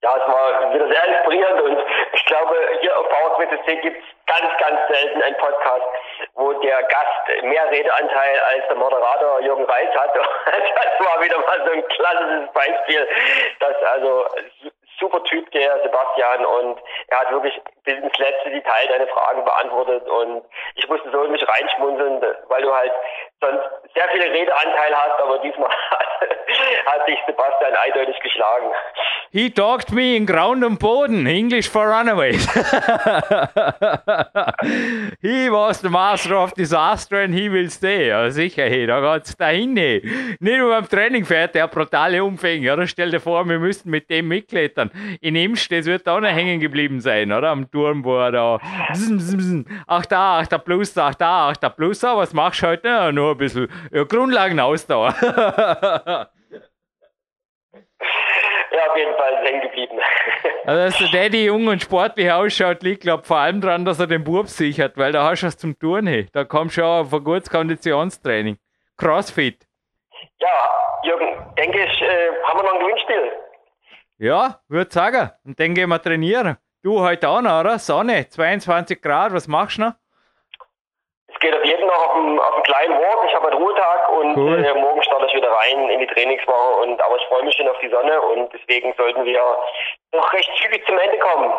Ja, es war wieder sehr inspirierend und ich glaube, hier auf PowerQuest gibt es ganz, ganz selten einen Podcast, wo der Gast mehr Redeanteil als der Moderator Jürgen Reis hat. Das war wieder mal so ein klassisches Beispiel, dass also super Typ, der Sebastian, und er hat wirklich bis ins letzte Detail deine Fragen beantwortet und ich musste so in mich reinschmunzeln, weil du halt sonst sehr viel Redeanteil hast, aber diesmal hat sich Sebastian eindeutig geschlagen. He talked me in Ground und Boden, English for Runaways. he was the master of disaster and he will stay. Ja, sicher, hey, da geht's dahin. Hey. Nicht nur beim Training fährt der brutale Umfänge, oder? Stell dir vor, wir müssten mit dem mitklettern. In Imst, das wird auch noch hängen geblieben sein, oder? Am Turm, wo er da. Ach da, ach da Plus, ach da, ach da Plus. Aber was machst du heute? Ja, nur ein bisschen ja, Grundlagenausdauer. Ja, auf jeden Fall hängen geblieben. Also, dass der Daddy jung und sportlich ausschaut, liegt, glaube vor allem daran, dass er den Bub sichert, weil da hast du was zum Tun. Hey. Da kommt schon auf ein gutes Konditionstraining. Crossfit. Ja, Jürgen, denke ich, äh, haben wir noch ein Gewinnspiel. Ja, würde sagen. Und dann gehen wir trainieren. Du heute auch noch, oder? Sonne, 22 Grad, was machst du noch? Es geht auf jeden noch auf einen, auf einen kleinen Walk. Ich habe einen Ruhetag und cool. äh, morgen starte ich wieder rein in die Trainingswoche. Und, aber ich freue mich schon auf die Sonne und deswegen sollten wir noch recht zügig zum Ende kommen.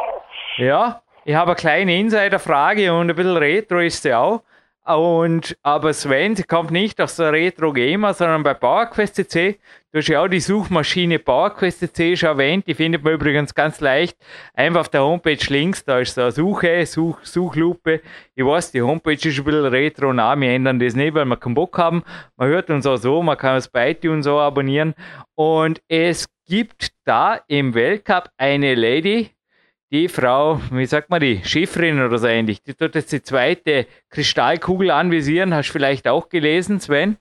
Ja, ich habe eine kleine Insider-Frage und ein bisschen Retro ist sie auch. Und, aber Sven, kommt nicht aus der Retro Gamer, sondern bei PowerQuest CC. Du hast ja auch die Suchmaschine PowerQuest CC schon erwähnt. Die findet man übrigens ganz leicht. Einfach auf der Homepage links, da ist so eine Suche, Such, Suchlupe. Ich weiß, die Homepage ist ein bisschen retro nah. Wir ändern das nicht, weil wir keinen Bock haben. Man hört uns auch so, man kann uns bei iTunes so abonnieren. Und es gibt da im Weltcup eine Lady, die Frau, wie sagt man die, Schifferin oder so ähnlich, die tut jetzt die zweite Kristallkugel anvisieren, hast du vielleicht auch gelesen, Sven.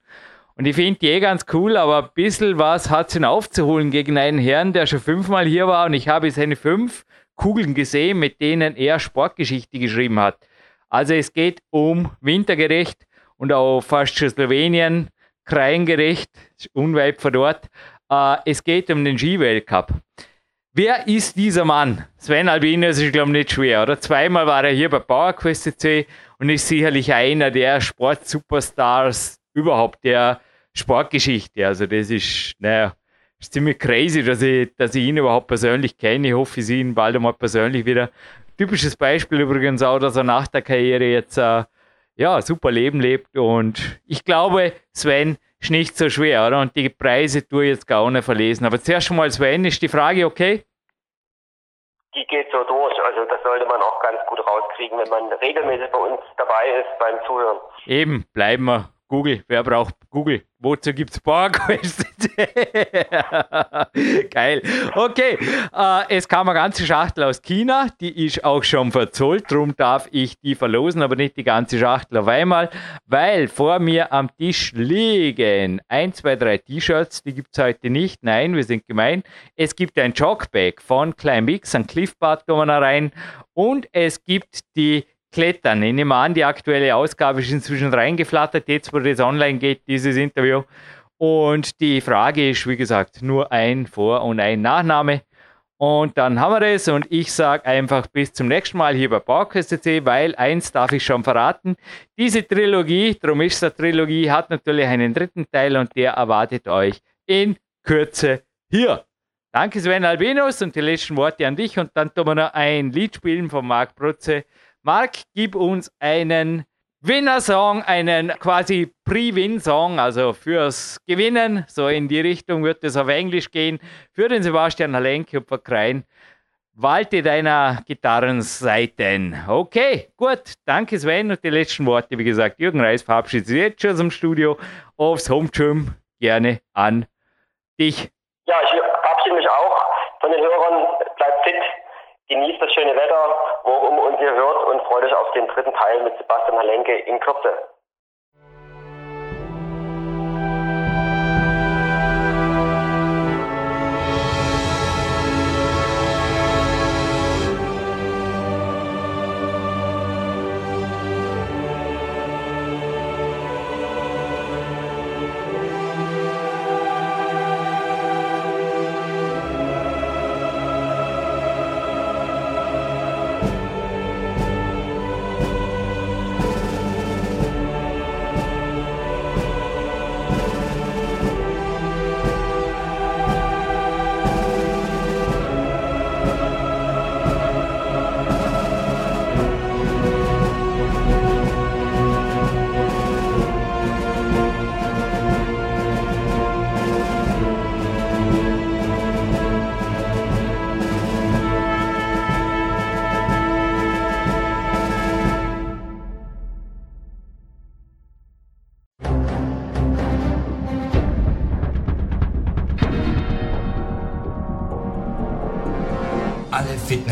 Und ich finde die eh ganz cool, aber ein bisschen was hat sie aufzuholen gegen einen Herrn, der schon fünfmal hier war und ich habe seine fünf Kugeln gesehen, mit denen er Sportgeschichte geschrieben hat. Also es geht um wintergerecht und auch fast schon Slowenien, kreingerecht, unweit von dort. Äh, es geht um den Skiweltcup. Wer ist dieser Mann? Sven Albinus ist, glaube ich, nicht schwer, oder? Zweimal war er hier bei PowerQuest CC und ist sicherlich einer der Sportsuperstars überhaupt der Sportgeschichte. Also, das ist, naja, ist ziemlich crazy, dass ich, dass ich ihn überhaupt persönlich kenne. Ich hoffe, ich sehe ihn bald einmal persönlich wieder. Typisches Beispiel übrigens auch, dass er nach der Karriere jetzt äh, ja, super Leben lebt. Und ich glaube, Sven, ist nicht so schwer, oder? Und die Preise tue ich jetzt gar nicht verlesen. Aber zuerst schon mal, Sven, ist die Frage okay? Die geht so durch. Also das sollte man auch ganz gut rauskriegen, wenn man regelmäßig bei uns dabei ist beim Zuhören. Eben, bleiben wir. Google, wer braucht Google? Wozu gibt es PowerQuest? Geil. Okay, äh, es kam eine ganze Schachtel aus China, die ist auch schon verzollt, darum darf ich die verlosen, aber nicht die ganze Schachtel auf einmal, weil vor mir am Tisch liegen 1, 2, 3 T-Shirts, die gibt es heute nicht, nein, wir sind gemein. Es gibt ein Jogbag von Climbix, ein Cliffbad kommen da rein und es gibt die Klettern. Ich nehme an, die aktuelle Ausgabe ist inzwischen reingeflattert, jetzt wo das online geht, dieses Interview. Und die Frage ist, wie gesagt, nur ein Vor- und ein Nachname. Und dann haben wir das und ich sage einfach bis zum nächsten Mal hier bei PowerQuest.cc, weil eins darf ich schon verraten. Diese Trilogie, es eine Trilogie, hat natürlich einen dritten Teil und der erwartet euch in Kürze hier. Danke Sven Albinus und die letzten Worte an dich und dann tun wir noch ein Lied spielen von Marc Brutze. Marc, gib uns einen Winner-Song, einen quasi Pre-Win-Song, also fürs Gewinnen, so in die Richtung wird es auf Englisch gehen, für den Sebastian Halenke und Verkrein. Walte deiner Gitarrenseiten. Okay, gut. Danke Sven und die letzten Worte, wie gesagt, Jürgen Reis verabschiedet sich jetzt schon aus dem Studio aufs Home Gym. Gerne an dich. Ja, ich Genießt das schöne Wetter, worum uns ihr hört und freut euch auf den dritten Teil mit Sebastian Halenke in Kürze.